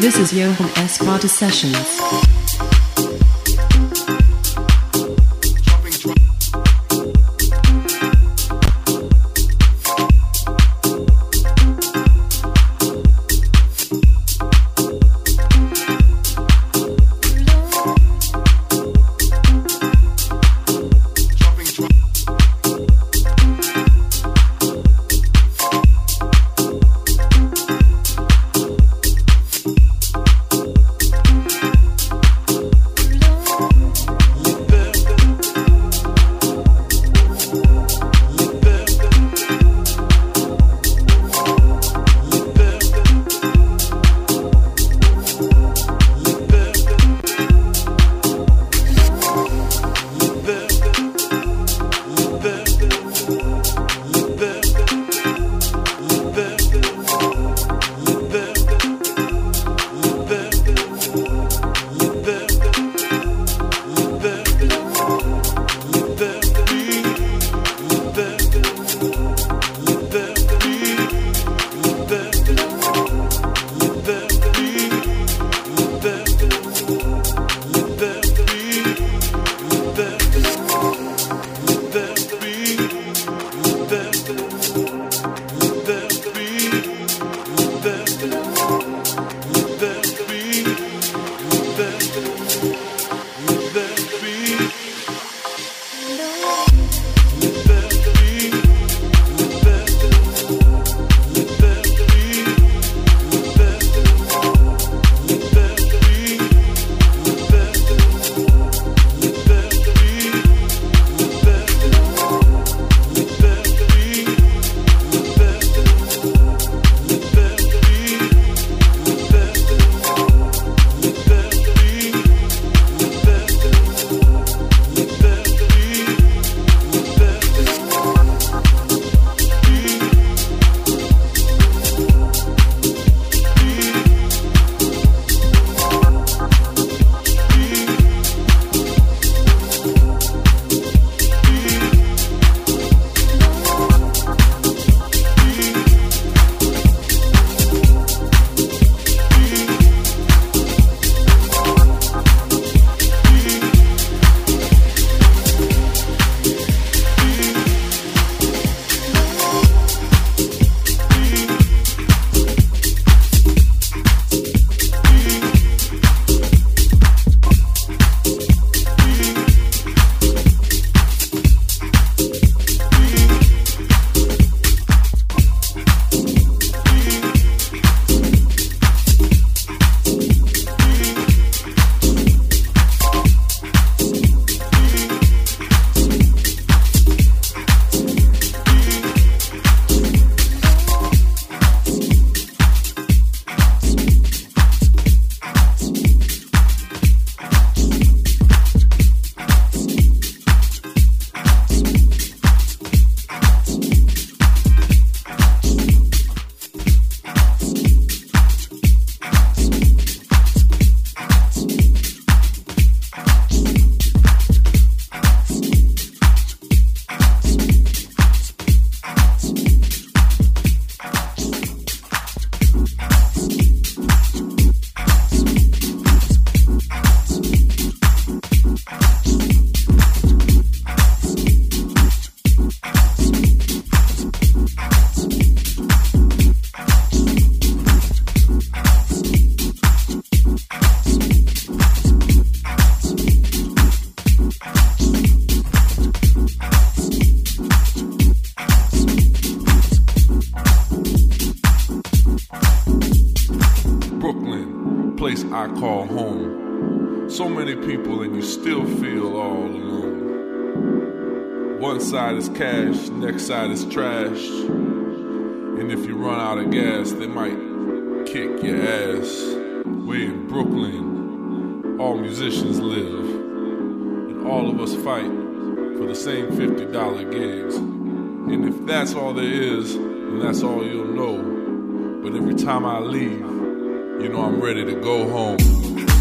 This is Johan Esparta Sessions. Same $50 gigs. And if that's all there is, then that's all you'll know. But every time I leave, you know I'm ready to go home.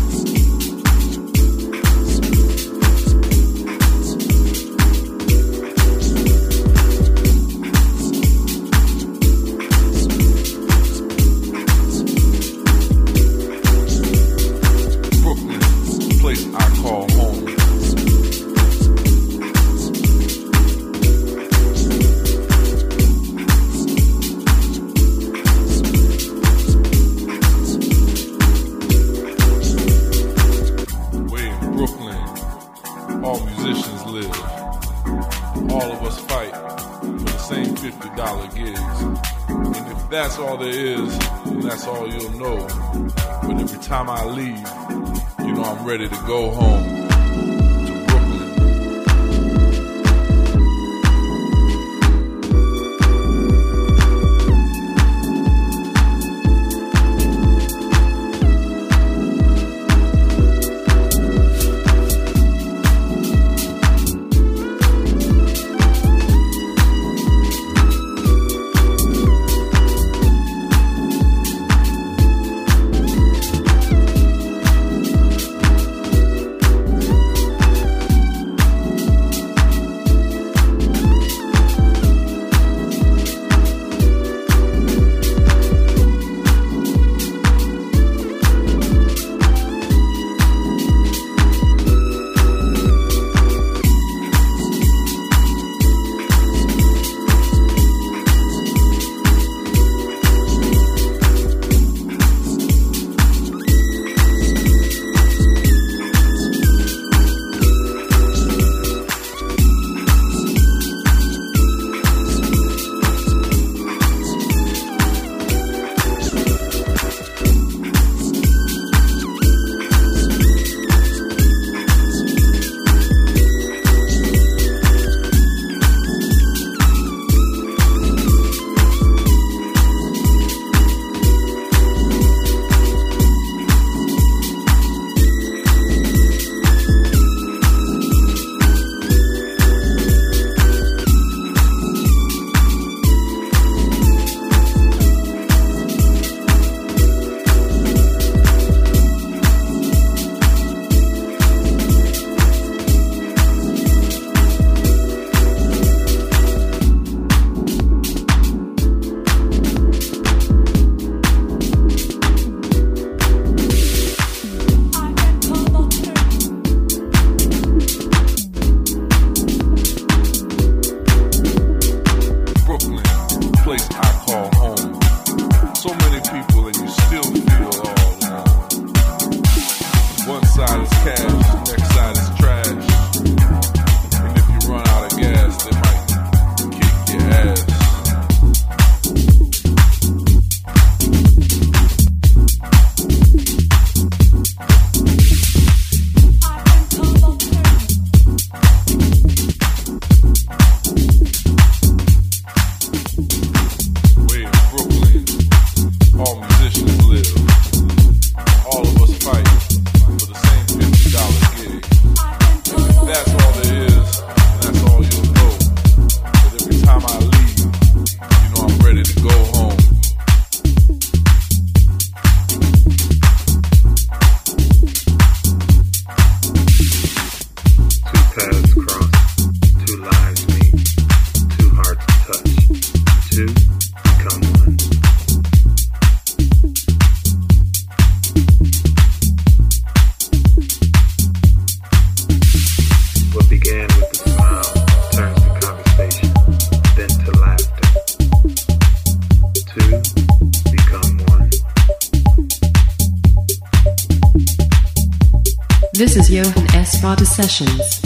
Sessions.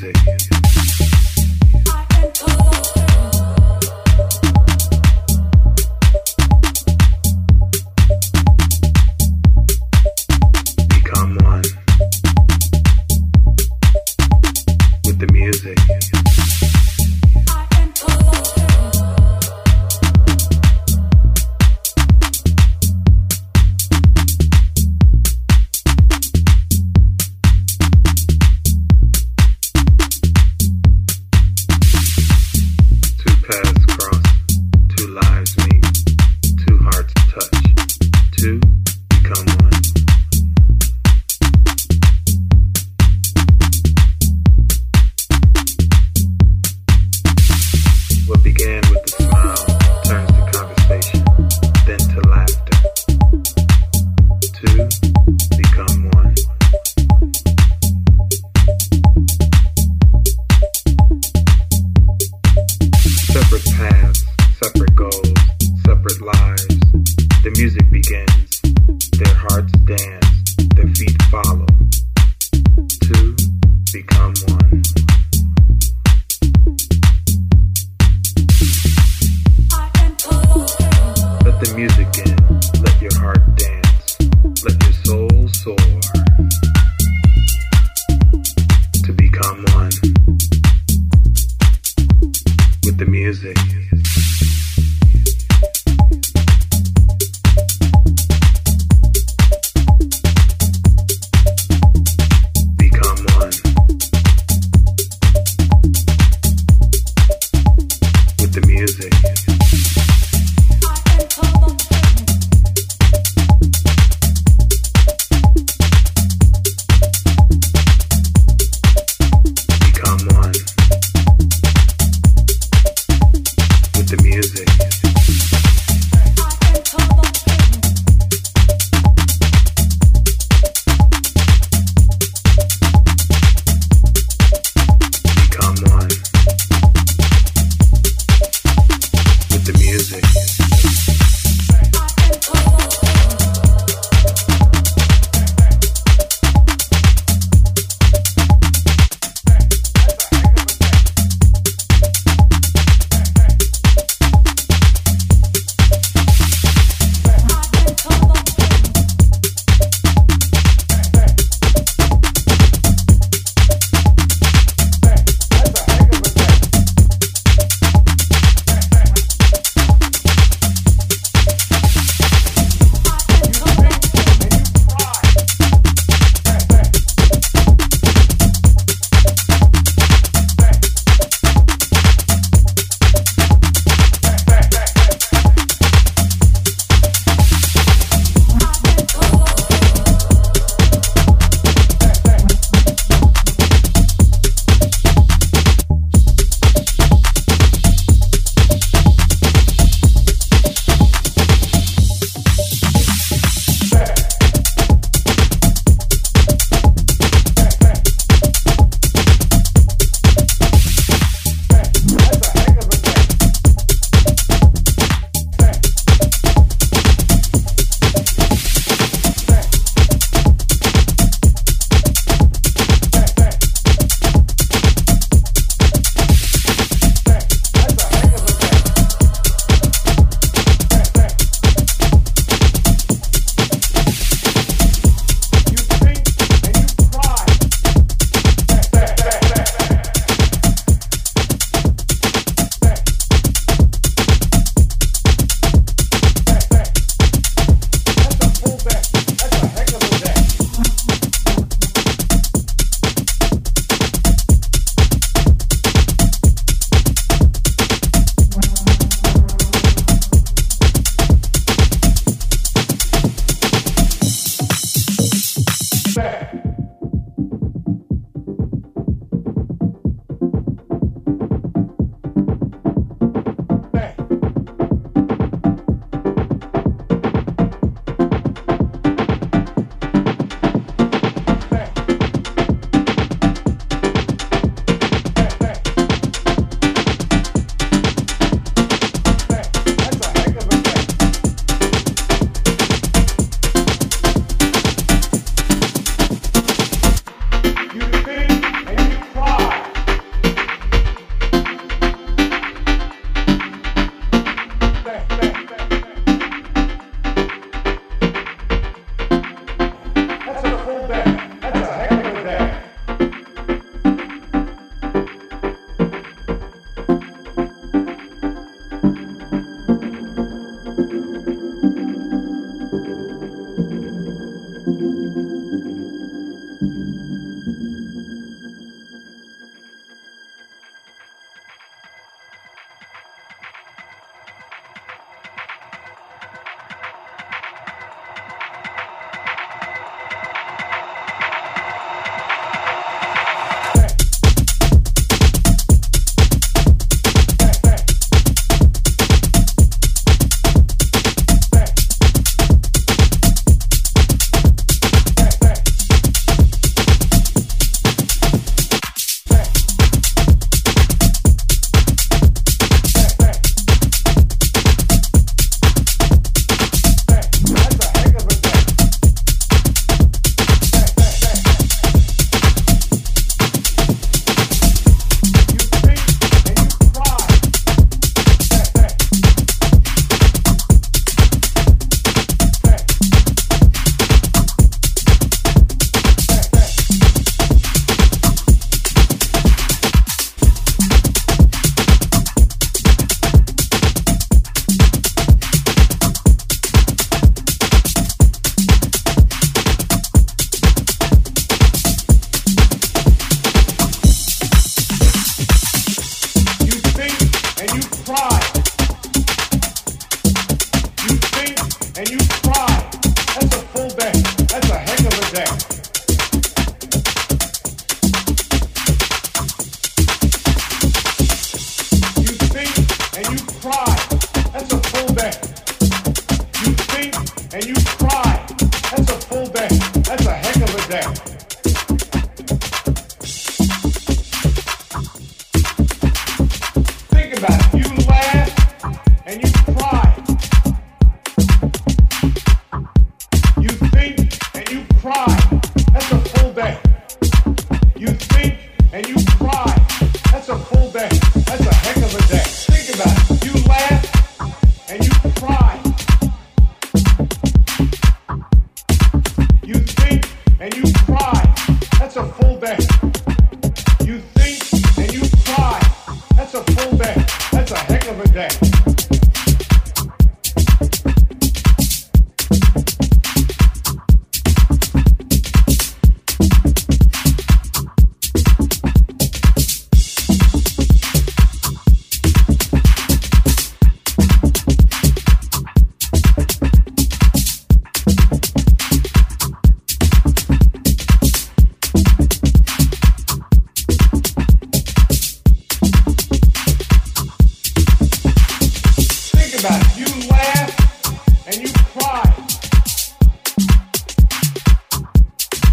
music.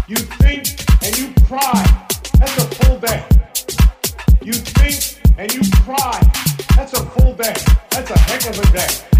You think and you cry. That's a full You think and you cry. That's a. That's a heck of a day.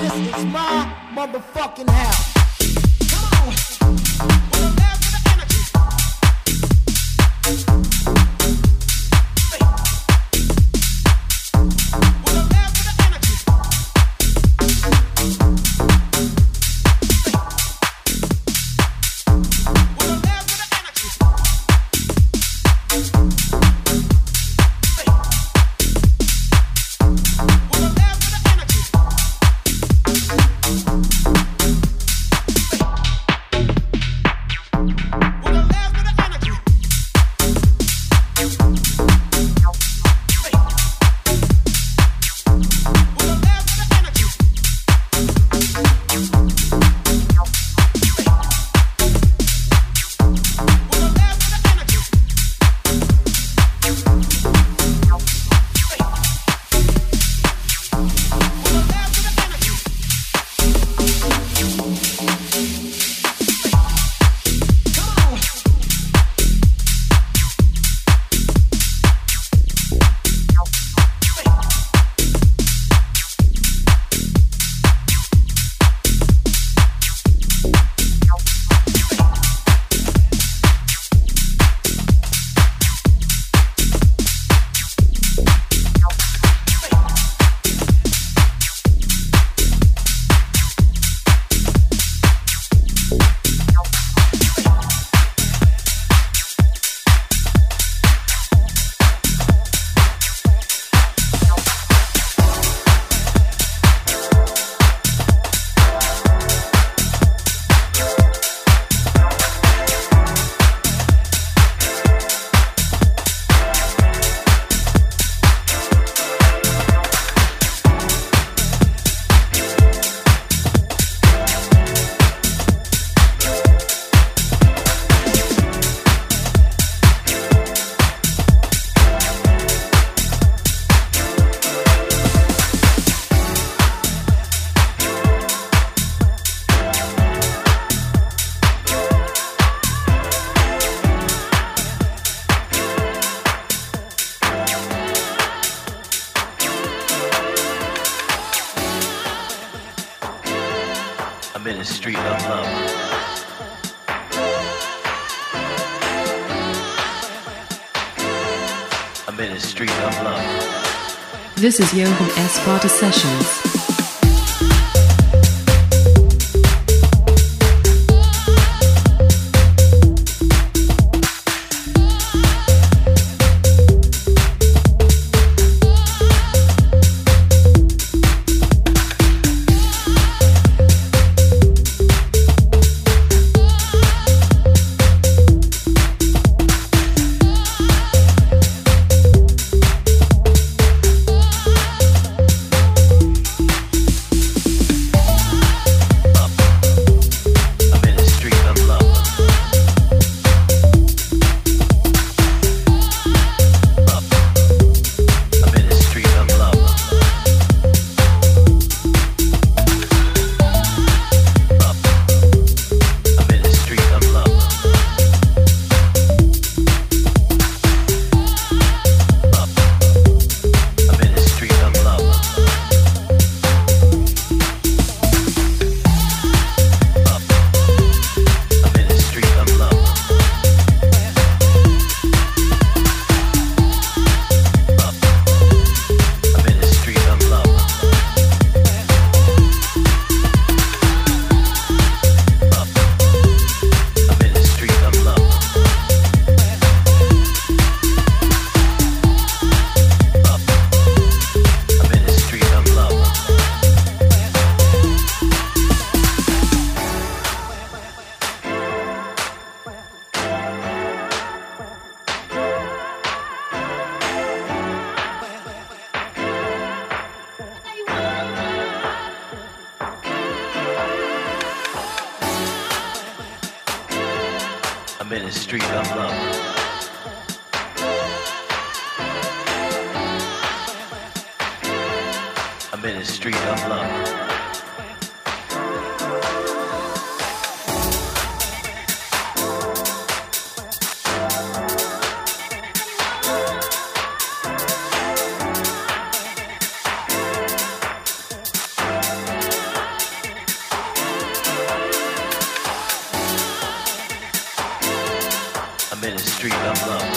This is Johan S. Sparta Sessions. Ministry of love.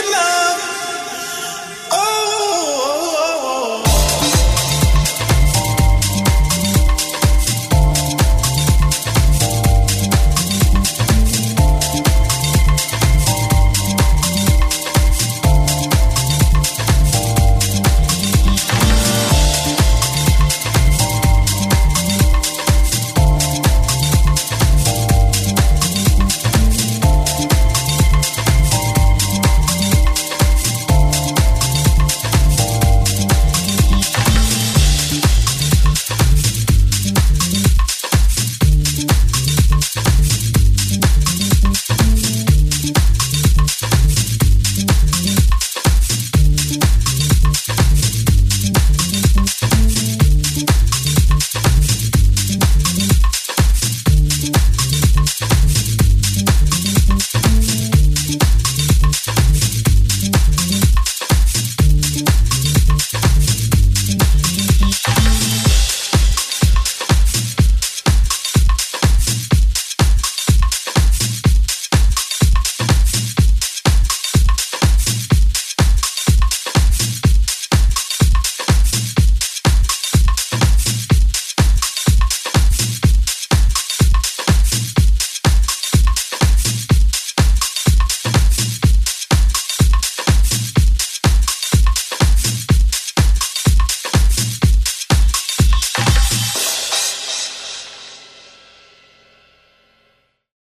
love.